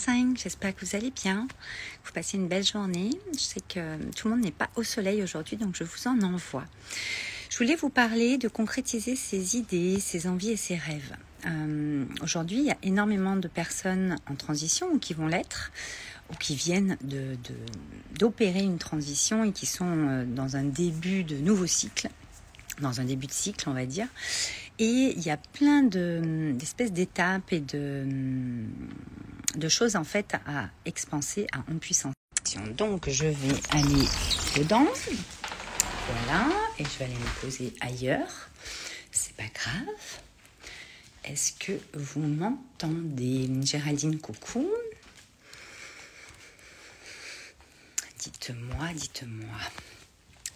5, j'espère que vous allez bien, que vous passez une belle journée. Je sais que tout le monde n'est pas au soleil aujourd'hui, donc je vous en envoie. Je voulais vous parler de concrétiser ses idées, ses envies et ses rêves. Euh, aujourd'hui, il y a énormément de personnes en transition ou qui vont l'être ou qui viennent d'opérer une transition et qui sont euh, dans un début de nouveau cycle, dans un début de cycle, on va dire. Et il y a plein d'espèces d'étapes et de, de choses en fait à expanser, à en puissance. Donc je vais aller dedans. Voilà, et je vais aller me poser ailleurs. C'est pas grave. Est-ce que vous m'entendez Géraldine, coucou. Dites-moi, dites-moi.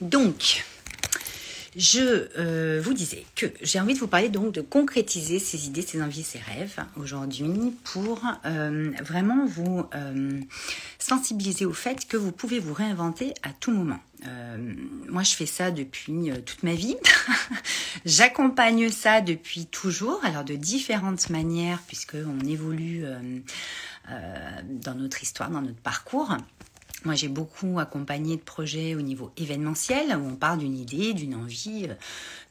Donc, je euh, vous disais que j'ai envie de vous parler donc de concrétiser ces idées, ces envies, ces rêves aujourd'hui pour euh, vraiment vous euh, sensibiliser au fait que vous pouvez vous réinventer à tout moment. moi, je fais ça depuis toute ma vie. J'accompagne ça depuis toujours, alors de différentes manières puisque on évolue dans notre histoire, dans notre parcours. Moi, j'ai beaucoup accompagné de projets au niveau événementiel où on parle d'une idée, d'une envie, euh,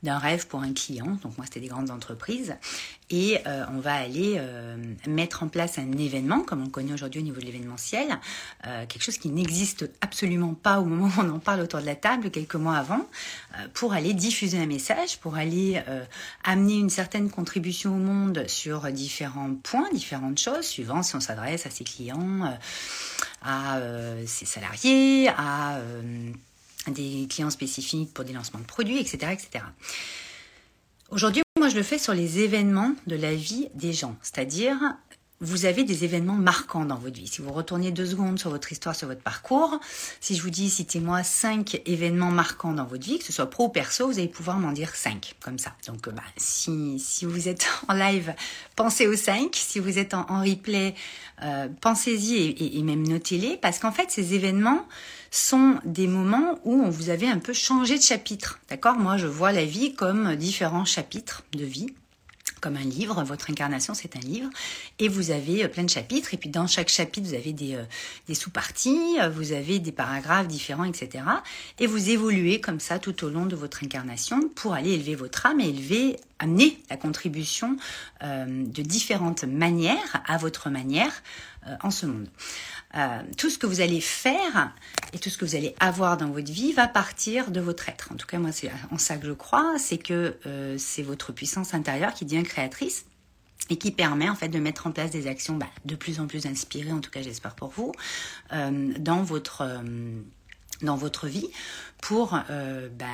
d'un rêve pour un client. Donc moi, c'était des grandes entreprises. Et euh, on va aller euh, mettre en place un événement, comme on connaît aujourd'hui au niveau de l'événementiel, quelque chose qui n'existe absolument pas au moment où on en parle autour de la table, quelques mois avant, pour aller diffuser un message, pour aller amener une certaine contribution au monde sur différents points, différentes choses, suivant si on s'adresse à ses clients à euh, ses salariés, à euh, des clients spécifiques pour des lancements de produits, etc. etc. Aujourd'hui, moi, je le fais sur les événements de la vie des gens, c'est-à-dire vous avez des événements marquants dans votre vie. Si vous retournez deux secondes sur votre histoire, sur votre parcours, si je vous dis citez-moi cinq événements marquants dans votre vie, que ce soit pro ou perso, vous allez pouvoir m'en dire cinq, comme ça. Donc bah, si, si vous êtes en live, pensez aux cinq. Si vous êtes en, replay, euh, pensez-y et, et, même notez-les, parce qu'en fait ces événements sont des moments où vous avez un peu changé de chapitre. D'accord? Moi je vois la vie comme différents chapitres de vie comme un livre. Votre incarnation, c'est un livre. Et vous avez euh, plein de chapitres. Et puis dans chaque chapitre, vous avez des, euh, sous-parties, euh, vous avez des paragraphes différents, etc. Et vous évoluez comme ça tout au long de votre incarnation pour aller élever votre âme et élever, amener la contribution de différentes manières, à votre manière, en ce monde. Tout ce que vous allez faire et tout ce que vous allez avoir dans votre vie va partir de votre être. En tout cas, moi, c'est en ça que je crois, c'est que c'est votre puissance intérieure qui devient créatrice et qui permet en fait de mettre en place des actions bah, de plus en plus inspirées, en tout cas j'espère pour vous, euh, dans votre euh, dans votre vie pour euh, bah,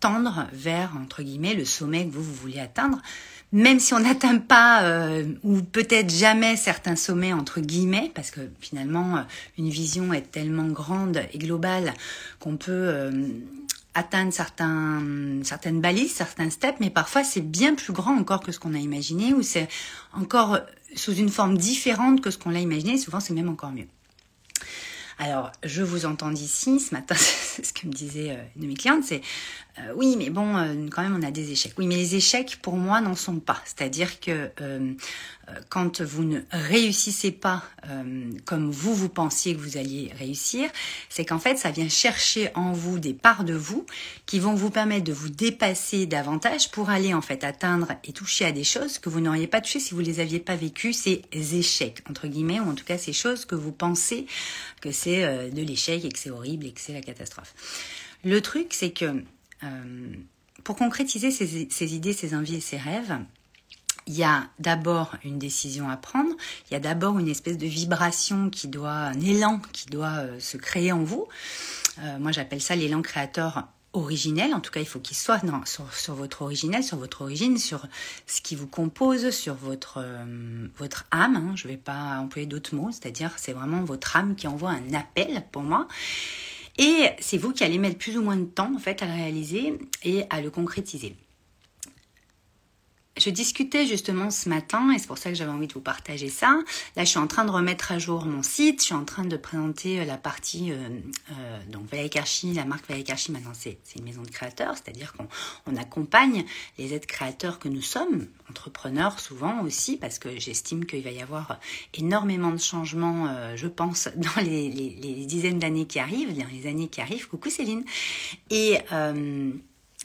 tendre vers entre guillemets le sommet que vous vous voulez atteindre, même si on n'atteint pas ou peut-être jamais certains sommets entre guillemets, parce que finalement une vision est tellement grande et globale qu'on peut atteindre certains, certaines balises, certains steps, mais parfois c'est bien plus grand encore que ce qu'on a imaginé, ou c'est encore sous une forme différente que ce qu'on l'a imaginé, souvent c'est même encore mieux. Alors, je vous entends d'ici, ce matin, ce que me disait euh, une de mes clientes, c'est euh, oui, mais bon, euh, quand même, on a des échecs. Oui, mais les échecs, pour moi, n'en sont pas. C'est-à-dire que quand vous ne réussissez pas comme vous, vous pensiez que vous alliez réussir, c'est qu'en fait, ça vient chercher en vous des parts de vous qui vont vous permettre de vous dépasser davantage pour aller, en fait, atteindre et toucher à des choses que vous n'auriez pas touché si vous les aviez pas vécues, ces échecs, entre guillemets, ou en tout cas ces choses que vous pensez que c'est de l'échec et que c'est horrible et que c'est la catastrophe. Le truc, c'est que euh, pour concrétiser ces, idées, ces envies et ces rêves, il y a d'abord une décision à prendre, il y a d'abord une espèce de vibration qui doit, un élan qui doit euh, se créer en vous. Euh, moi, j'appelle ça l'élan créateur originel. En tout cas, il faut qu'il soit sur, votre originel, sur votre origine, sur ce qui vous compose, sur votre, votre âme. Hein. Je ne vais pas employer d'autres mots, c'est-à-dire c'est vraiment votre âme qui envoie un appel pour moi. Et c'est vous qui allez mettre plus ou moins de temps en fait à le réaliser et à le concrétiser. Je discutais justement ce matin, et c'est pour ça que j'avais envie de vous partager ça. Là, je suis en train de remettre à jour mon site, je suis en train de présenter euh, la partie, euh, euh, donc Valak Archi, la marque Valak Archi, maintenant c'est une maison de créateurs, c'est-à-dire qu'on on accompagne les aides créateurs que nous sommes, entrepreneurs souvent aussi, parce que j'estime qu'il va y avoir énormément de changements, je pense, dans les, les, les dizaines d'années qui arrivent, dans les années qui arrivent. Coucou Céline. Et...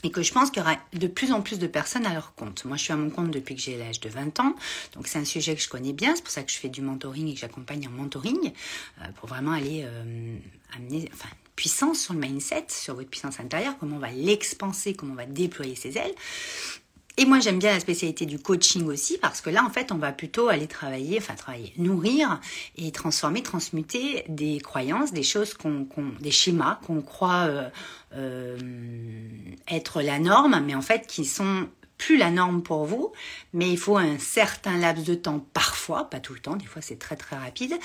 Et que je pense qu'il y aura de plus en plus de personnes à leur compte. Moi, je suis à mon compte depuis que j'ai l'âge de 20 ans, donc c'est un sujet que je connais bien, c'est pour ça que je fais du mentoring et que j'accompagne en mentoring, euh, pour vraiment aller euh, amener enfin, puissance sur le mindset, sur votre puissance intérieure, comment on va l'expanser, comment on va déployer ses ailes. Et moi, j'aime bien la spécialité du coaching aussi parce que là, en fait, on va plutôt aller travailler, enfin travailler, nourrir et transformer, transmuter des croyances, des choses qu'on, des schémas qu'on croit euh, euh, être la norme, mais en fait qui sont plus la norme pour vous, mais il faut un certain laps de temps parfois, pas tout le temps, des fois c'est très très rapide,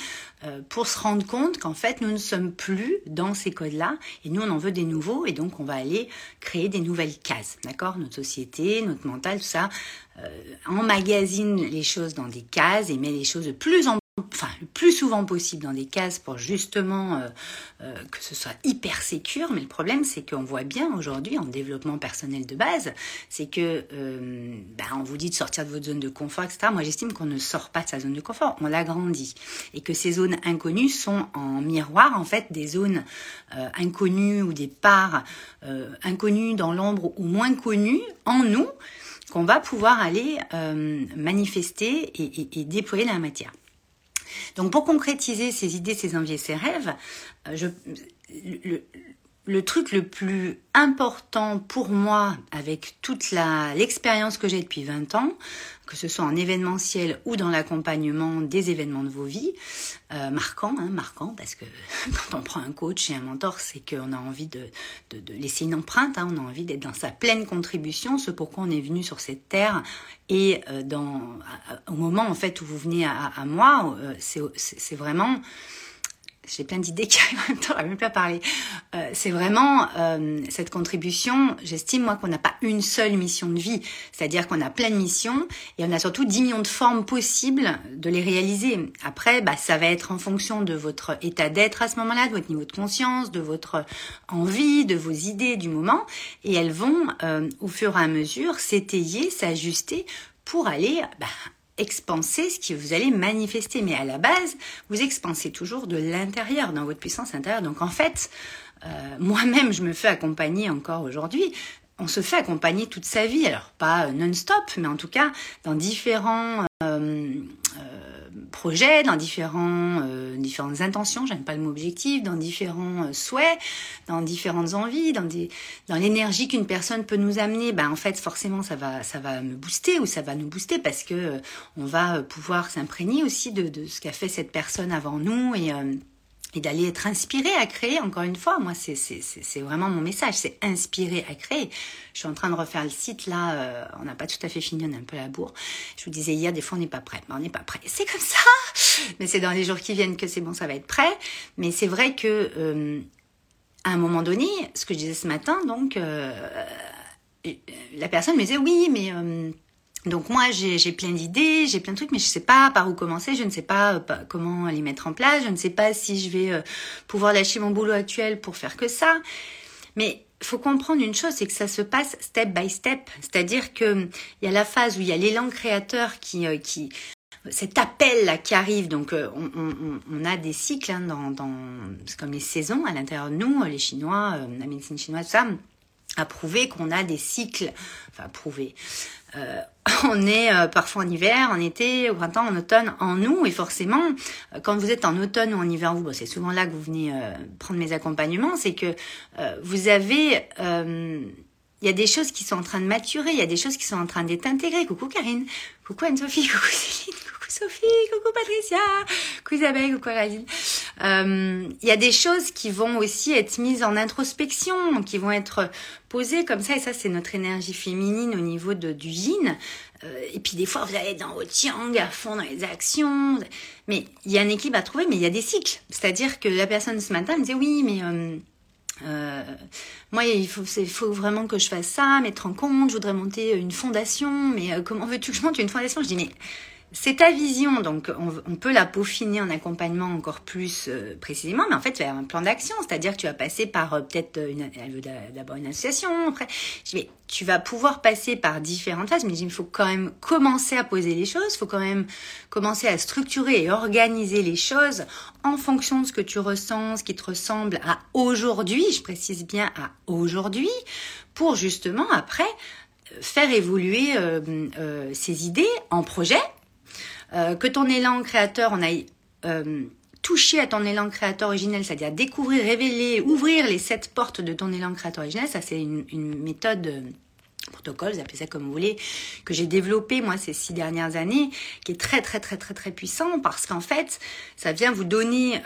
euh, pour se rendre compte qu'en fait nous ne sommes plus dans ces codes-là et nous on en veut des nouveaux et donc on va aller créer des nouvelles cases, d'accord? Notre société, notre mental, tout ça euh, emmagasine les choses dans des cases et met les choses de plus en enfin le plus souvent possible dans des cases pour justement euh, euh, que ce soit hyper sécure. Mais le problème, c'est qu'on voit bien aujourd'hui en développement personnel de base, c'est que euh, ben, on vous dit de sortir de votre zone de confort, etc. Moi, j'estime qu'on ne sort pas de sa zone de confort, on l'agrandit et que ces zones inconnues sont en miroir en fait des zones inconnues ou des parts inconnues dans l'ombre ou moins connues en nous qu'on va pouvoir aller manifester et, et, et déployer la matière. Donc pour concrétiser ces idées, ces envies et ces rêves, euh, je, le, le truc le plus important pour moi, avec toute l'expérience que j'ai depuis 20 ans, que ce soit en événementiel ou dans l'accompagnement des événements de vos vies, euh, marquant, hein, marquant, parce que quand on prend un coach et un mentor, c'est qu'on a envie de, de, de, laisser une empreinte, hein, on a envie d'être dans sa pleine contribution, ce pourquoi on est venu sur cette terre, et euh, dans, au moment en fait où vous venez à, à moi, euh, c'est vraiment j'ai plein d'idées qui arrivent en même temps, même pas parler. Euh, c'est vraiment euh, cette contribution. J'estime moi qu'on n'a pas une seule mission de vie, c'est-à-dire qu'on a plein de missions et on a surtout 10 millions de formes possibles de les réaliser. Après, bah, ça va être en fonction de votre état d'être à ce moment-là, de votre niveau de conscience, de votre envie, de vos idées du moment, et elles vont euh, au fur et à mesure s'étayer, s'ajuster pour aller bah, expanser ce que vous allez manifester. Mais à la base, vous expansez toujours de l'intérieur, dans votre puissance intérieure. Donc en fait, euh, moi-même, je me fais accompagner encore aujourd'hui. On se fait accompagner toute sa vie, alors pas non-stop, mais en tout cas dans différents euh, projets, dans différents, euh, différentes intentions, j'aime pas le mot objectif, dans différents euh, souhaits, dans différentes envies, dans des, dans l'énergie qu'une personne peut nous amener, ben en fait forcément ça va, ça va me booster ou ça va nous booster parce que euh, on va pouvoir s'imprégner aussi de, de ce qu'a fait cette personne avant nous et et d'aller être inspiré à créer, encore une fois, moi c'est, c'est, vraiment mon message, c'est inspiré à créer. Je suis en train de refaire le site là, euh, on n'a pas tout à fait fini, on est un peu à la bourre. Je vous disais hier, des fois on n'est pas prêt, mais on n'est pas prêt. C'est comme ça Mais c'est dans les jours qui viennent que c'est bon, ça va être prêt. Mais c'est vrai que euh, à un moment donné, ce que je disais ce matin, donc euh, la personne me disait oui, mais donc moi, j'ai plein d'idées, j'ai plein de trucs, mais je ne sais pas par où commencer, je ne sais pas, euh, comment les mettre en place, je ne sais pas si je vais euh, pouvoir lâcher mon boulot actuel pour faire que ça. Mais il faut comprendre une chose, c'est que ça se passe step by step. C'est-à-dire qu'il y a la phase où il y a l'élan créateur qui, euh, qui cet appel là qui arrive, donc on, on, on a des cycles hein, dans, dans c'est comme les saisons à l'intérieur de nous, les Chinois, la médecine chinoise, ça a prouvé qu'on a des cycles, enfin prouvé, euh, on est euh, parfois en hiver, en été, au printemps, en automne, en nous, et forcément, euh, quand vous êtes en automne ou en hiver, vous, c'est souvent là que vous venez prendre mes accompagnements, c'est que vous avez, il y a des choses qui sont en train de maturer, il y a des choses qui sont en train d'être intégrées. Coucou Karine, coucou Anne-Sophie, coucou Céline, coucou Sophie, coucou Patricia, coucou Isabelle, coucou Rosine. Euh, il y a des choses qui vont aussi être mises en introspection, qui vont être posées comme ça, et ça c'est notre énergie féminine au niveau de, du yin. Euh, et puis des fois vous allez dans votre yang à fond dans les actions, mais il y a un équilibre à trouver, mais il y a des cycles. C'est-à-dire que la personne ce matin me disait oui, mais euh, moi, il faut, vraiment que je fasse ça, mettre en compte, je voudrais monter une fondation, mais comment veux-tu que je monte une fondation? Je dis, mais c'est ta vision, donc on, peut la peaufiner en accompagnement encore plus euh, précisément, mais en fait, tu as un plan d'action, c'est-à-dire que tu vas passer par euh, peut-être une, d'abord une association, après, je vais, tu vas pouvoir passer par différentes phases, mais il faut quand même commencer à poser les choses, il faut quand même commencer à structurer et organiser les choses en fonction de ce que tu ressens, ce qui te ressemble à aujourd'hui, je précise bien à aujourd'hui, pour justement après faire évoluer euh, ces idées en projet euh, que ton élan créateur, on aille euh, toucher à ton élan créateur originel, c'est-à-dire découvrir, révéler, ouvrir les sept portes de ton élan créateur originel. Ça, c'est une, méthode euh, protocole, vous appelez ça comme vous voulez, que j'ai développé moi ces six dernières années, qui est très très très très très puissant parce qu'en fait, ça vient vous donner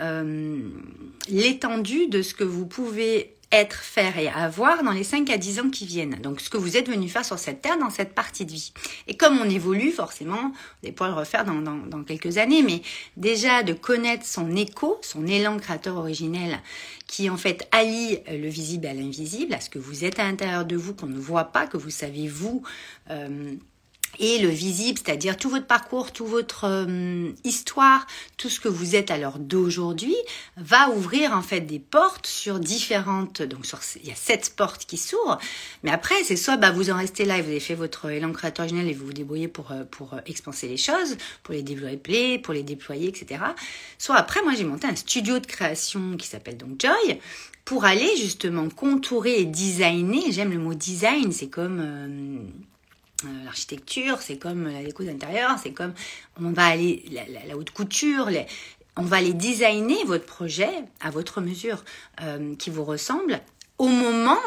l'étendue de ce que vous pouvez être, faire et avoir dans les 5 à 10 ans qui viennent. Donc ce que vous êtes venu faire sur cette terre dans cette partie de vie. Et comme on évolue, forcément, on va le refaire dans quelques années, mais déjà de connaître son écho, son élan créateur originel, qui en fait allie le visible à l'invisible, à ce que vous êtes à l'intérieur de vous, qu'on ne voit pas, que vous savez vous. Euh, et le visible, c'est-à-dire tout votre parcours, toute votre euh, histoire, tout ce que vous êtes à l'heure d'aujourd'hui, va ouvrir en fait des portes sur différentes. Donc sur, il y a sept portes qui s'ouvrent, mais après c'est soit bah, vous en restez là et vous avez fait votre élan créateur originel et vous vous débrouillez pour euh, pour euh, expanser les choses, pour les développer, pour les déployer, etc. Soit après moi j'ai monté un studio de création qui s'appelle donc Joy pour aller justement contourer et designer. J'aime le mot design, c'est comme l'architecture, c'est comme la déco d'intérieur, c'est comme on va la, haute couture, on va aller designer votre projet à votre mesure euh, qui vous ressemble au moment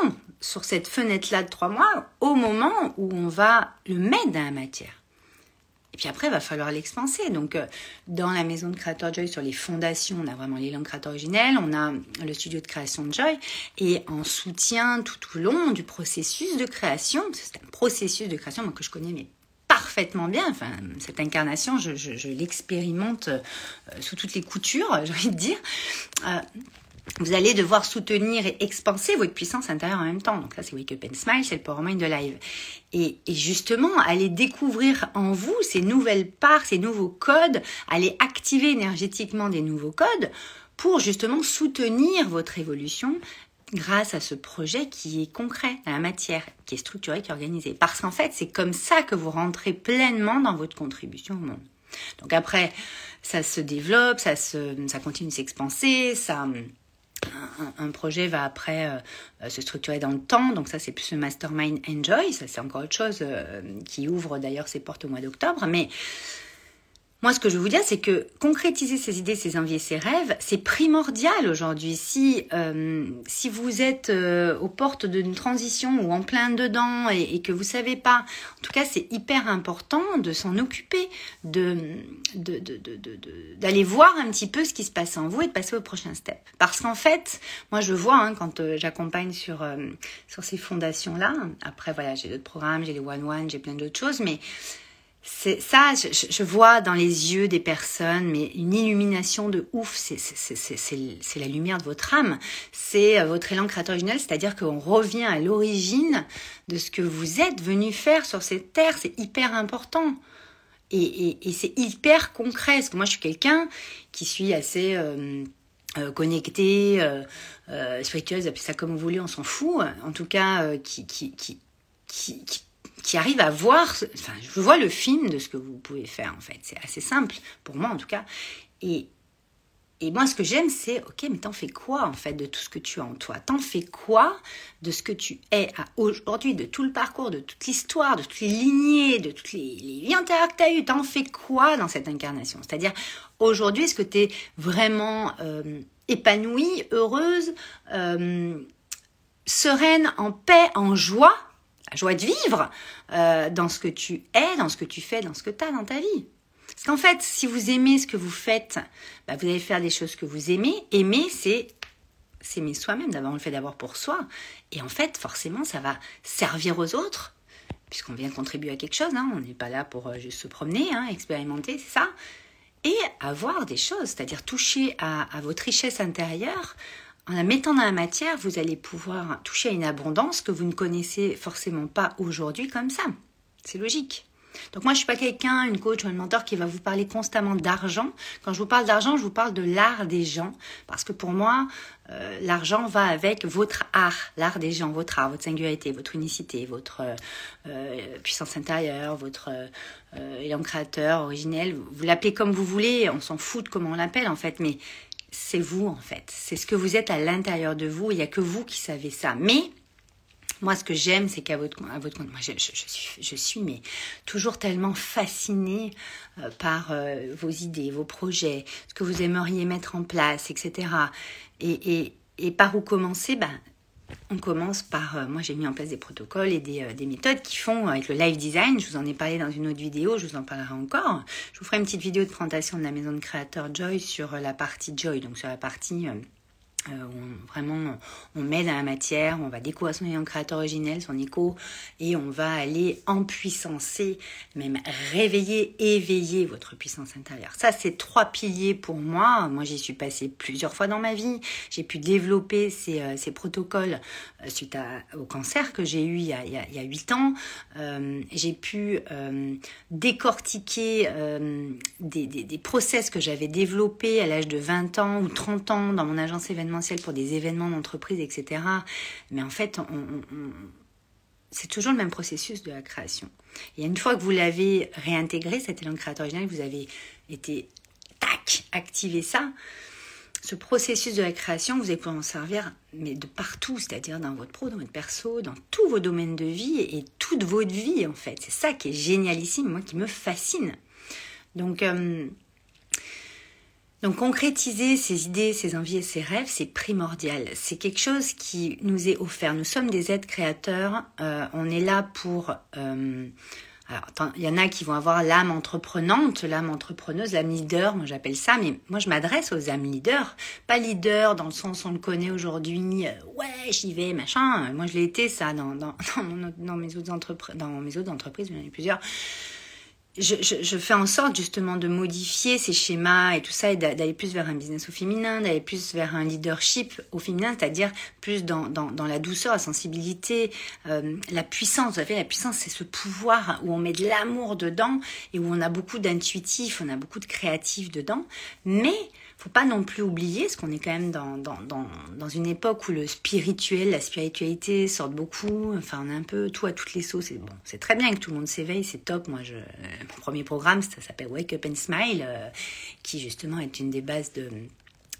sur cette fenêtre là de trois mois, au moment où on va le mettre dans la matière. Et puis après, il va falloir l'expanser. Donc, euh, dans la maison de Creator Joy, sur les fondations, on a vraiment l'élan créateur originel, on a le studio de création de Joy, et en soutien tout au long du processus de création, c'est un processus de création que je connais mais parfaitement bien. Enfin, cette incarnation, je, l'expérimente euh, sous toutes les coutures, j'ai envie de dire. Euh, vous allez devoir soutenir et expanser votre puissance intérieure en même temps. Donc ça, c'est Wake Up and Smile, c'est le Power Mind de Live. Et, et, justement, allez découvrir en vous ces nouvelles parts, ces nouveaux codes, allez activer énergétiquement des nouveaux codes pour justement soutenir votre évolution grâce à ce projet qui est concret dans la matière, qui est structuré, qui est organisé. Parce qu'en fait, c'est comme ça que vous rentrez pleinement dans votre contribution au monde. Donc après, ça se développe, ça, se, ça continue de s'expanser, ça un, projet va après euh, se structurer dans le temps. Donc ça, c'est plus le mastermind enjoy. Ça, c'est encore autre chose euh, qui ouvre d'ailleurs ses portes au mois d'octobre. Mais moi, ce que je veux vous dire, c'est que concrétiser ses idées, ses envies et ses rêves, c'est primordial aujourd'hui. Si, euh, si vous êtes euh, aux portes d'une transition ou en plein dedans et, que vous savez pas, en tout cas, c'est hyper important de s'en occuper, de, d'aller voir un petit peu ce qui se passe en vous et de passer au prochain step. Parce qu'en fait, moi, je vois hein, quand euh, j'accompagne sur, sur ces fondations-là, après, voilà, j'ai d'autres programmes, j'ai les one-one, j'ai plein d'autres choses, mais c'est ça, je, vois dans les yeux des personnes, mais une illumination de ouf. C'est la lumière de votre âme, c'est euh, votre élan créateur originel, c'est-à-dire qu'on revient à l'origine de ce que vous êtes venu faire sur cette terre. C'est hyper important. Et, c'est hyper concret. Parce que moi, je suis quelqu'un qui suis assez euh, euh, connecté, euh, spiritueuse, appelez ça comme vous voulez, on s'en fout. En tout cas, qui, qui, qui, qui qui arrive à voir, enfin, je vois le film de ce que vous pouvez faire en fait. C'est assez simple, pour moi en tout cas. Et, et moi, ce que j'aime, c'est, ok, mais t'en fais quoi en fait de tout ce que tu as en toi? T'en fais quoi de ce que tu es aujourd'hui, de tout le parcours, de toute l'histoire, de toutes les lignées, de tous les, liens intérieurs que tu as T'en fais quoi dans cette incarnation? C'est-à-dire, aujourd'hui, est-ce que tu es vraiment euh, épanouie, heureuse, euh, sereine, en paix, en joie? Joie de vivre euh, dans ce que tu es, dans ce que tu fais, dans ce que tu as dans ta vie. Parce qu'en fait, si vous aimez ce que vous faites, bah, vous allez faire des choses que vous aimez. Aimer, c'est s'aimer soi-même, d'abord on le fait d'abord pour soi. Et en fait, forcément, ça va servir aux autres, puisqu'on vient contribuer à quelque chose. Hein. On n'est pas là pour euh, juste se promener, hein, expérimenter, ça. Et avoir des choses, c'est-à-dire toucher à, à votre richesse intérieure en la mettant dans la matière, vous allez pouvoir toucher à une abondance que vous ne connaissez forcément pas aujourd'hui comme ça. C'est logique. Donc moi, je suis pas quelqu'un, une coach ou un mentor qui va vous parler constamment d'argent. Quand je vous parle d'argent, je vous parle de l'art des gens. Parce que pour moi, euh, l'argent va avec votre art, l'art des gens, votre art, votre singularité, votre unicité, votre euh, puissance intérieure, votre euh, créateur, originel. Vous l'appelez comme vous voulez, on s'en fout de comment on l'appelle en fait, mais c'est vous en fait. C'est ce que vous êtes à l'intérieur de vous. Il n'y a que vous qui savez ça. Mais moi, ce que j'aime, c'est qu'à votre, à votre compte, moi, je, suis, je suis mais toujours tellement fascinée euh, par euh, vos idées, vos projets, ce que vous aimeriez mettre en place, etc. Et, et, et par où commencer? Ben, on commence par, euh, moi j'ai mis en place des protocoles et des, des, méthodes qui font avec le live design. Je vous en ai parlé dans une autre vidéo, je vous en parlerai encore. Je vous ferai une petite vidéo de présentation de la maison de créateur Joy sur la partie Joy, donc sur la partie euh, on, vraiment, on met dans la matière, on va découvrir son ayant créateur originel, son écho, et on va aller empuissancer, même réveiller, éveiller votre puissance intérieure. Ça, c'est trois piliers pour moi. Moi, j'y suis passée plusieurs fois dans ma vie. J'ai pu développer ces, euh, protocoles euh, suite au cancer que j'ai eu il y a, 8 ans. J'ai pu décortiquer des, des, process que j'avais développés à l'âge de 20 ans ou 30 ans dans mon agence événementielle pour des événements d'entreprise, etc. Mais en fait, c'est toujours le même processus de la création. Et une fois que vous l'avez réintégré, cet élan créateur original, vous avez été, tac, activé ça, ce processus de la création, vous allez pouvoir en servir mais de partout, c'est-à-dire dans votre pro, dans votre perso, dans tous vos domaines de vie et toute votre vie en fait. C'est ça qui est génialissime, moi qui me fascine. Donc, euh, donc concrétiser ses idées, ses envies et ses rêves, c'est primordial. C'est quelque chose qui nous est offert. Nous sommes des êtres créateurs. Euh, on est là pour... Euh, alors, il y en a qui vont avoir l'âme entreprenante, l'âme entrepreneuse, l'âme leader, moi j'appelle ça, mais moi je m'adresse aux âmes leaders, pas leader dans le sens où on le connaît aujourd'hui, euh, ouais j'y vais, machin, moi je l'ai été ça dans, dans, dans, mes autres entreprises, dans mes autres entreprises, il y en a plusieurs, je, je, je, fais en sorte justement de modifier ces schémas et tout ça et d'aller plus vers un business au féminin, d'aller plus vers un leadership au féminin, c'est-à-dire plus dans, dans, dans, la douceur, la sensibilité, euh, la puissance. Vous savez, la puissance, c'est ce pouvoir où on met de l'amour dedans et où on a beaucoup d'intuitifs, on a beaucoup de créatifs dedans. Mais faut pas non plus oublier, parce qu'on est quand même dans, dans, dans, dans, une époque où le spirituel, la spiritualité sortent beaucoup. Enfin, on a un peu tout à toutes les sauces. C'est bon, c'est très bien que tout le monde s'éveille, c'est top. Moi, je, mon premier programme, ça s'appelle Wake Up and Smile, euh, qui justement est une des bases de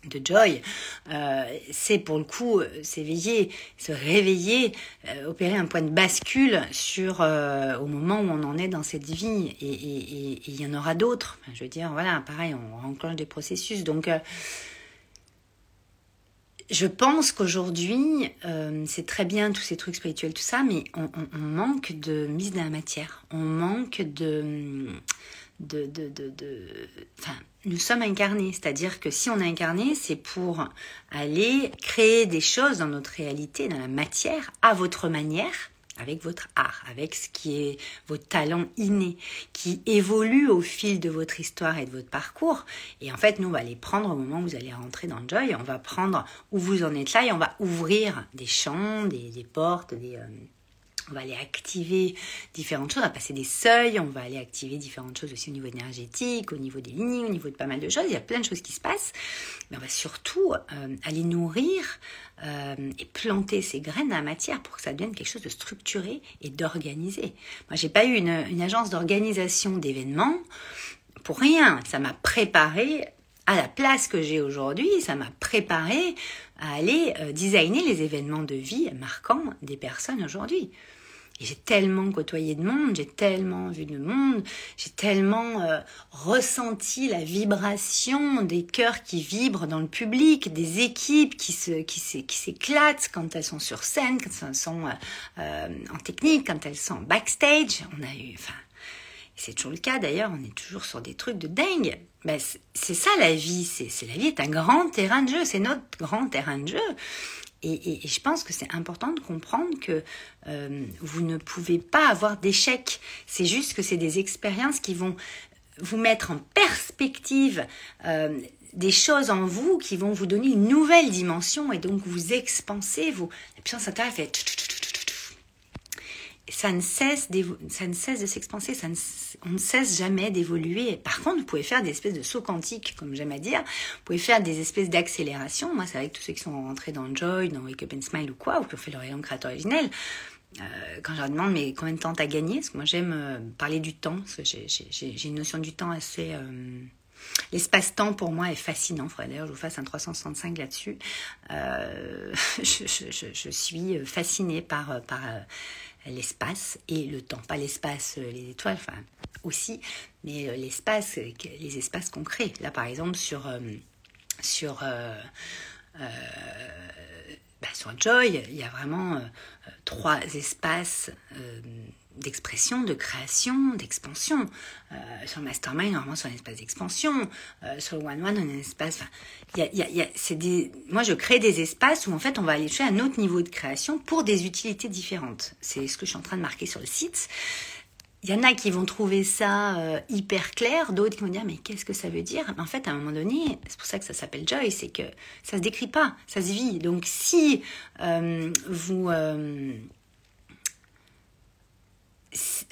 de joy, euh, c'est pour le coup euh, s'éveiller, se réveiller, euh, opérer un point de bascule sur au moment où on en est dans cette vie. Et il y en aura d'autres. je veux dire, voilà, pareil, on enclenche des processus. Donc, je pense qu'aujourd'hui, c'est très bien tous ces trucs spirituels, tout ça, mais on, manque de mise dans la matière. On manque de de, de, de, de enfin, nous sommes incarnés, c'est-à-dire que si on est incarné, c'est pour aller créer des choses dans notre réalité, dans la matière, à votre manière, avec votre art, avec ce qui est votre talent inné, qui évolue au fil de votre histoire et de votre parcours. Et en fait, nous, on va les prendre au moment où vous allez rentrer dans le Joy, on va prendre où vous en êtes là et on va ouvrir des champs, des, des portes, des... Euh, on va aller activer différentes choses, on va passer des seuils, on va aller activer différentes choses aussi au niveau énergétique, au niveau des lignes, au niveau de pas mal de choses. Il y a plein de choses qui se passent, mais on va surtout euh, aller nourrir euh, et planter ces graines la matière pour que ça devienne quelque chose de structuré et d'organisé. Moi, j'ai pas eu une, une agence d'organisation d'événements pour rien. Ça m'a préparé à la place que j'ai aujourd'hui, ça m'a préparé à aller euh, designer les événements de vie marquants des personnes aujourd'hui. Et j'ai tellement côtoyé de monde, j'ai tellement vu de monde, j'ai tellement euh, ressenti la vibration des cœurs qui vibrent dans le public, des équipes qui se qui s'éclatent quand elles sont sur scène, quand elles sont euh, en technique, quand elles sont backstage. On a eu, enfin, c'est toujours le cas d'ailleurs, on est toujours sur des trucs de dingue. Ben, c'est ça la vie, c'est la vie est un grand terrain de jeu, c'est notre grand terrain de jeu. Et, je pense que c'est important de comprendre que euh, vous ne pouvez pas avoir d'échecs. C'est juste que c'est des expériences qui vont vous mettre en perspective euh, des choses en vous qui vont vous donner une nouvelle dimension et donc vous expansez, vous, la puissance fait ça ne cesse, ça ne cesse de s'expanser, ça on ne cesse jamais d'évoluer. Par contre, vous pouvez faire des espèces de sauts quantiques, comme j'aime à dire. Vous pouvez faire des espèces d'accélération. Moi, c'est avec tous ceux qui sont rentrés dans Joy, dans Wake Up and Smile ou quoi, ou qui ont fait leur rayon créateur originel. Euh, quand je leur demande mais combien de temps t'as gagné, parce que moi j'aime euh, parler du temps, parce que j'ai une notion du temps assez... Euh, l'espace-temps pour moi est fascinant. Il faudrait d'ailleurs que je vous fasse un 365 là-dessus. Je, je, je, suis fascinée par, par l'espace et le temps. Pas l'espace, euh, les étoiles, enfin aussi, mais euh, l'espace, euh, les espaces qu'on crée. Là, par exemple, sur, sur, bah, sur Joy, il y a vraiment trois espaces d'expression, de création, d'expansion. Euh, sur le mastermind, normalement, c'est un espace d'expansion. Euh, sur le one-one, on a un espace... y a, y a, c'est des, moi, je crée des espaces où, en fait, on va aller chercher un autre niveau de création pour des utilités différentes. C'est ce que je suis en train de marquer sur le site. Il y en a qui vont trouver ça euh, hyper clair, d'autres qui vont dire mais qu'est-ce que ça veut dire? En fait, à un moment donné, c'est pour ça que ça s'appelle joy, c'est que ça se décrit pas, ça se vit. Donc si vous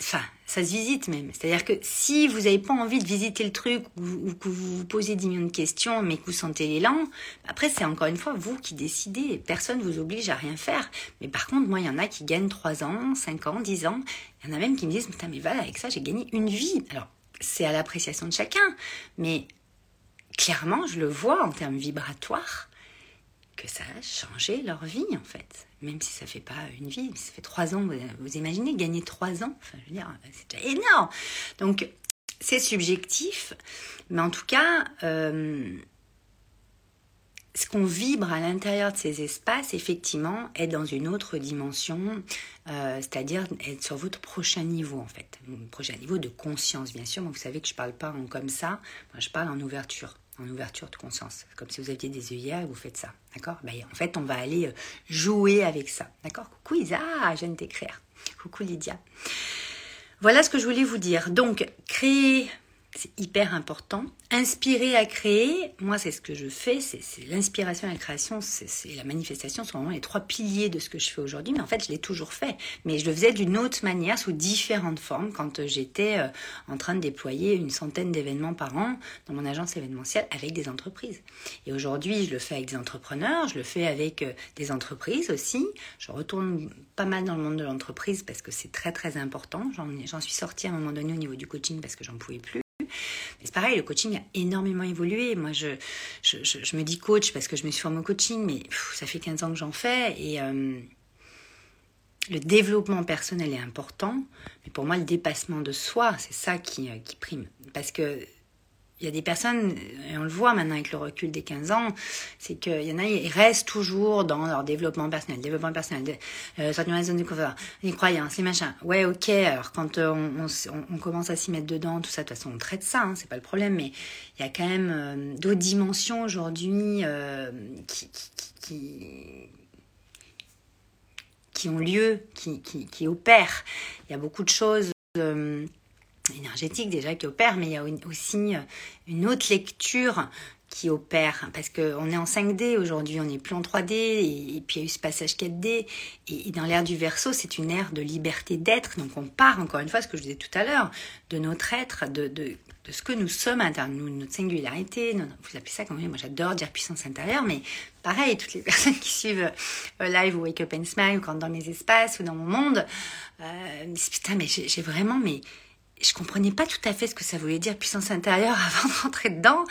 enfin, ça se visite même. C'est-à-dire que si vous n'avez pas envie de visiter le truc ou, que vous vous posez 10 millions de questions mais que vous sentez l'élan, après c'est encore une fois vous qui décidez. Personne ne vous oblige à rien faire. Mais par contre, moi, il y en a qui gagnent 3 ans, 5 ans, 10 ans. Il y en a même qui me disent, putain, mais voilà, avec ça, j'ai gagné une vie. Alors, c'est à l'appréciation de chacun. Mais clairement, je le vois en termes vibratoires que ça a changé leur vie en fait. Même si ça fait pas une vie, ça fait trois ans, vous, imaginez gagner trois ans, je veux dire, c'est déjà énorme. Donc c'est subjectif, mais en tout cas, euh, ce qu'on vibre à l'intérieur de ces espaces, effectivement, est dans une autre dimension, euh, c'est-à-dire être sur votre prochain niveau, en fait. prochain niveau de conscience, bien sûr. vous savez que je parle pas en comme ça, je parle en ouverture en ouverture de conscience. Comme si vous aviez des œillères et vous faites ça. D'accord? Ben, En fait, on va aller euh, jouer avec ça. D'accord? Coucou Isa, je viens de t'écrire. Coucou Lydia. Voilà ce que je voulais vous dire. Donc, créer c'est hyper important. Inspirer à créer, moi c'est ce que je fais, c'est l'inspiration la création, c'est la manifestation, sont vraiment les trois piliers de ce que je fais aujourd'hui, mais en fait je l'ai toujours fait. Mais je le faisais d'une autre manière, sous différentes formes, quand j'étais euh, en train de déployer une centaine d'événements par an dans mon agence événementielle avec des entreprises. Et aujourd'hui je le fais avec des entrepreneurs, je le fais avec euh, des entreprises aussi. Je retourne pas mal dans le monde de l'entreprise parce que c'est très très important. J'en suis sortie à un moment donné au niveau du coaching parce que j'en pouvais plus c'est pareil, le coaching a énormément évolué. Moi, je, je, me dis coach parce que je me suis formée au coaching, mais ça fait 15 ans que j'en fais. Et euh, le développement personnel est important. Mais pour moi, le dépassement de soi, c'est ça qui, euh, qui prime. Parce que il y a des personnes, et on le voit maintenant avec le recul des 15 ans, c'est qu'il y en a, ils restent toujours dans leur développement personnel, développement personnel, sortir de la zone de confort, les croyances, les machins. Ouais, ok, alors quand euh, on, commence à s'y mettre dedans, tout ça, de toute façon, on traite ça, hein, c'est pas le problème, mais il y a quand même euh, d'autres dimensions aujourd'hui euh, qui, qui, qui, ont lieu, qui, qui opèrent. Il y a beaucoup de choses énergétique déjà qui opère, mais il y a aussi euh, une autre lecture qui opère parce qu'on est en 5D aujourd'hui, on n'est plus en 3D et, puis il y a eu ce passage 4D et, dans l'ère du verso, c'est une ère de liberté d'être. Donc on part encore une fois, ce que je disais tout à l'heure, de notre être, de, de, ce que nous sommes interne, notre singularité. vous appelez ça comme moi j'adore dire puissance intérieure, mais pareil, toutes les personnes qui suivent euh, live ou Wake Up and Smile ou quand dans mes espaces ou dans mon monde, euh, disent putain mais j'ai vraiment mais je comprenais pas tout à fait ce que ça voulait dire puissance intérieure avant de rentrer dedans.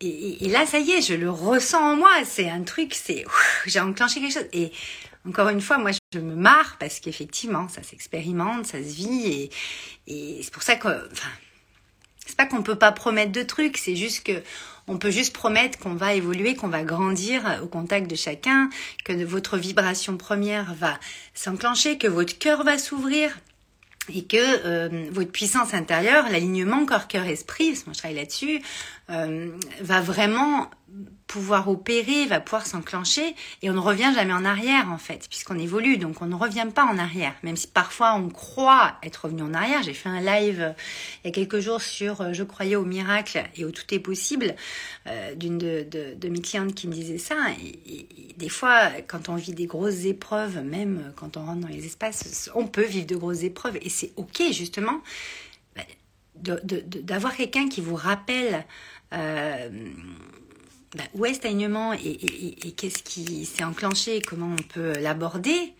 Et, là, ça y est, je le ressens en moi. C'est un truc, c'est j'ai enclenché quelque chose. Et encore une fois, moi, je me marre parce qu'effectivement, ça s'expérimente, ça se vit. Et, c'est pour ça que, c'est pas qu'on peut pas promettre de trucs, c'est juste que on peut juste promettre qu'on va évoluer, qu'on va grandir au contact de chacun, que votre vibration première va s'enclencher, que votre cœur va s'ouvrir et que euh, votre puissance intérieure, l'alignement corps-cœur-esprit, moi je travaille là-dessus, euh, va vraiment pouvoir opérer, va pouvoir s'enclencher et on ne revient jamais en arrière en fait, puisqu'on évolue, donc on ne revient pas en arrière, même si parfois on croit être revenu en arrière. J'ai fait un live euh, il y a quelques jours sur euh, Je croyais au miracle et au tout est possible euh, d'une de, de, de, mes clientes qui me disait ça. Des fois, quand on vit des grosses épreuves, même quand on rentre dans les espaces, on peut vivre de grosses épreuves et c'est ok justement bah, d'avoir quelqu'un qui vous rappelle. Bah, où est cet alignement et, qu'est-ce qui s'est enclenché, comment on peut l'aborder,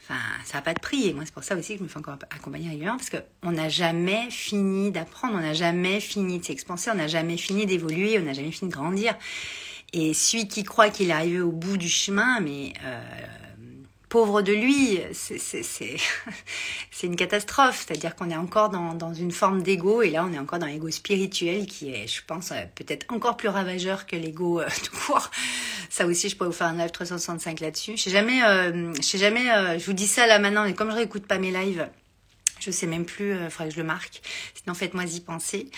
enfin, ça n'a pas de prix. Et moi, c'est pour ça aussi que je me fais encore accompagner régulièrement, parce qu'on n'a jamais fini d'apprendre, on n'a jamais fini de s'expanser, on n'a jamais fini d'évoluer, on n'a jamais fini de grandir. Et celui qui croit qu'il est arrivé au bout du chemin, mais euh, pauvre de lui, c'est une catastrophe. C'est-à-dire qu'on est encore dans, une forme d'ego, et là on est encore dans l'ego spirituel qui est, je pense, euh, peut-être encore plus ravageur que l'ego euh, tout court. Ça aussi, je pourrais vous faire un live 365 là-dessus. Je sais jamais, euh, je sais jamais, euh, je vous dis ça là maintenant, mais comme je réécoute pas mes lives, je sais même plus, il euh, faudrait que je le marque. Sinon, faites-moi y penser.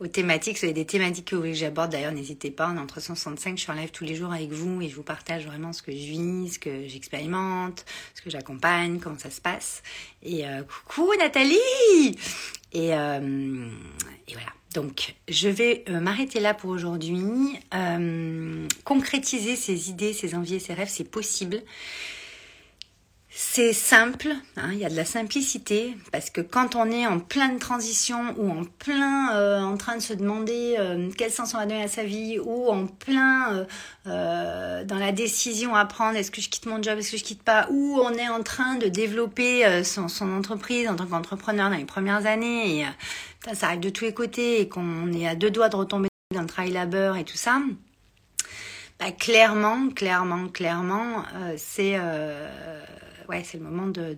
Aux thématiques, vous avez des thématiques que j'aborde, d'ailleurs, n'hésitez pas. On est entre 165, je suis en live tous les jours avec vous et je vous partage vraiment ce que je vis, ce que j'expérimente, ce que j'accompagne, comment ça se passe. Et euh, coucou Nathalie et, euh, et voilà. Donc, je vais m'arrêter là pour aujourd'hui. concrétiser ses idées, ses envies et ses rêves, c'est possible. C'est simple, hein, il y a de la simplicité, parce que quand on est en pleine transition ou en plein euh, en train de se demander euh, quel sens on va donner à sa vie, ou en plein euh, dans la décision à prendre, est-ce que je quitte mon job, est-ce que je quitte pas, ou on est en train de développer son, son, entreprise en tant qu'entrepreneur dans les premières années, et ça arrive de tous les côtés, et qu'on est à deux doigts de retomber dans le travail labeur et tout ça, bah, clairement, clairement, clairement, c'est ouais, c'est le moment de,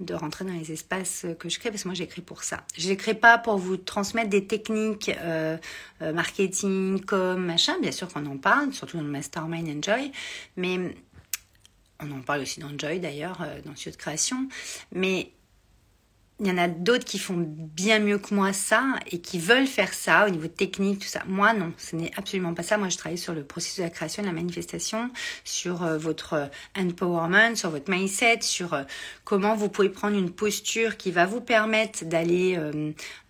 de, rentrer dans les espaces que je crée, parce que moi j'écris pour ça. Je n'écris pas pour vous transmettre des techniques euh, euh, marketing, comme machin, bien sûr qu'on en parle, surtout dans le Mastermind Enjoy, mais on en parle aussi dans Joy d'ailleurs, euh, dans le studio de création, mais il y en a d'autres qui font bien mieux que moi ça et qui veulent faire ça au niveau technique, tout ça. Moi, non, ce n'est absolument pas ça. Moi, je travaille sur le processus de la création, de la manifestation, sur euh, votre euh, empowerment, sur votre mindset, sur euh, comment vous pouvez prendre une posture qui va vous permettre d'aller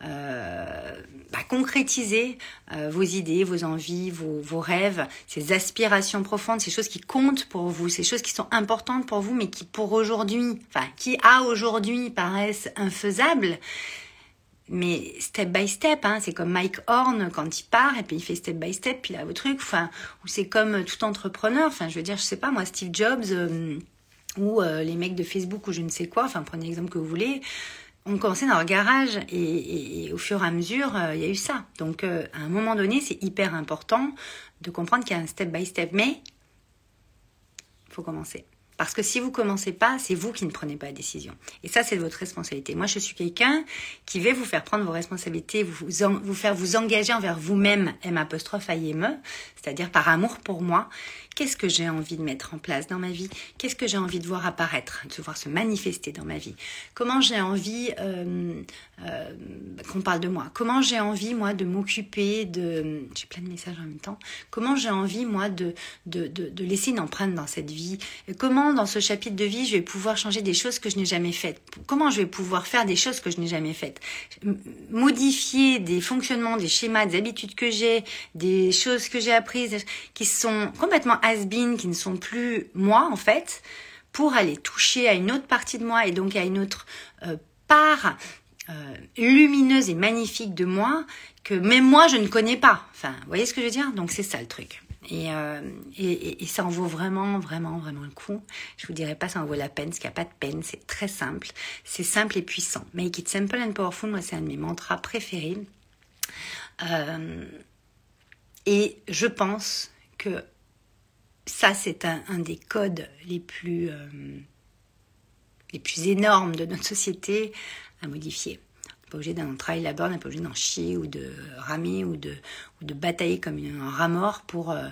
bah, concrétiser vos idées, vos envies, vos, vos rêves, ces aspirations profondes, ces choses qui comptent pour vous, ces choses qui sont importantes pour vous, mais qui pour aujourd'hui, enfin, qui à aujourd'hui paraissent faisable, mais step by step, hein, c'est comme Mike Horn quand il part et puis il fait step by step, puis là vos trucs, enfin, ou c'est comme tout entrepreneur, enfin, je veux dire, je sais pas moi, Steve Jobs euh, ou euh, les mecs de Facebook ou je ne sais quoi, enfin, prenez l'exemple que vous voulez, on commençait dans leur garage et, au fur et à mesure, euh, il y a eu ça. Donc, à un moment donné, c'est hyper important de comprendre qu'il y a un step by step, mais il faut commencer. Parce que si vous commencez pas, c'est vous qui ne prenez pas la décision. Et ça, c'est de votre responsabilité. Moi, je suis quelqu'un qui va vous faire prendre vos responsabilités, vous, faire vous engager envers vous-même, M apostrophe e, c'est-à-dire par amour pour moi. Qu'est-ce que j'ai envie de mettre en place dans ma vie? Qu'est-ce que j'ai envie de voir apparaître, de voir se manifester dans ma vie? Comment j'ai envie euh, euh, qu'on parle de moi? Comment j'ai envie, moi, de m'occuper de... J'ai plein de messages en même temps. Comment j'ai envie, moi, de, de, de, de laisser une empreinte dans cette vie? Comment dans ce chapitre de vie je vais pouvoir changer des choses que je n'ai jamais faites? Comment je vais pouvoir faire des choses que je n'ai jamais faites? Modifier des fonctionnements, des schémas, des habitudes que j'ai, des choses que j'ai apprises qui sont complètement has-been, qui ne sont plus moi en fait, pour aller toucher à une autre partie de moi et donc à une autre euh, part euh, lumineuse et magnifique de moi que même moi je ne connais pas. Enfin, vous voyez ce que je veux dire? Donc c'est ça le truc. Euh, et, et, ça en vaut vraiment, vraiment, vraiment le coup. Je vous dirais pas ça en vaut la peine, parce qu'il n'y a pas de peine. C'est très simple. C'est simple et puissant. Make it simple and powerful, moi, c'est un de mes mantras préférés. Et je pense que ça, c'est un, des codes les plus, euh, les plus énormes de notre société à modifier. Pas obligé d'un travail là-bas, on n'est pas obligé d'en chier ou de ramer ou de, ou de batailler comme un rat mort pour, euh,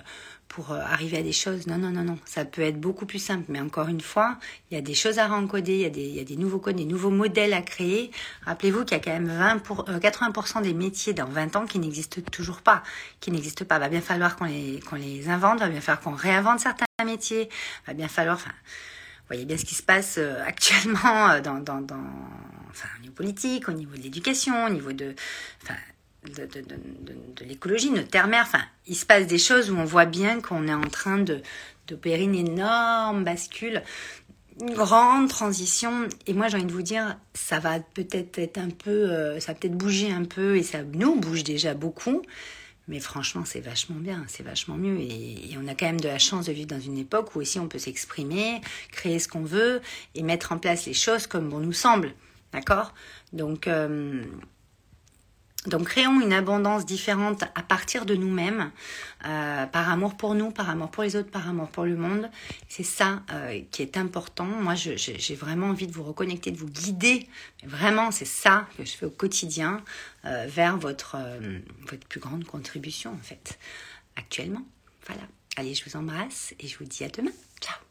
pour euh, arriver à des choses. Non, non, non, non. Ça peut être beaucoup plus simple. Mais encore une fois, il y a des choses à rencoder, il y a des, il y a des nouveaux codes, des nouveaux modèles à créer. Rappelez-vous qu'il y a quand même 20 pour, 80% des métiers dans 20 ans qui n'existent toujours pas, qui n'existent pas. Va bien falloir qu'on les, qu'on les invente, va bien falloir qu'on réinvente certains métiers, va bien falloir, enfin, vous voyez bien ce qui se passe actuellement dans, dans, dans enfin, au niveau politique, au niveau de l'éducation, au niveau de, enfin, de, de, de, l'écologie, notre terre-mère. Enfin, il se passe des choses où on voit bien qu'on est en train de d'opérer une énorme bascule, une grande transition. Et moi, j'ai envie de vous dire, ça va peut-être être un peu, euh, ça va peut-être bouger un peu, et ça nous bouge déjà beaucoup. Mais franchement, c'est vachement bien, c'est vachement mieux. Et, et, on a quand même de la chance de vivre dans une époque où aussi on peut s'exprimer, créer ce qu'on veut et mettre en place les choses comme bon nous semble. D'accord? Donc, euh, donc créons une abondance différente à partir de nous-mêmes, euh, par amour pour nous, par amour pour les autres, par amour pour le monde. C'est ça euh, qui est important. Moi, j'ai vraiment envie de vous reconnecter, de vous guider. Vraiment, c'est ça que je fais au quotidien euh, vers votre, votre plus grande contribution, en fait, actuellement. Voilà. Allez, je vous embrasse et je vous dis à demain. Ciao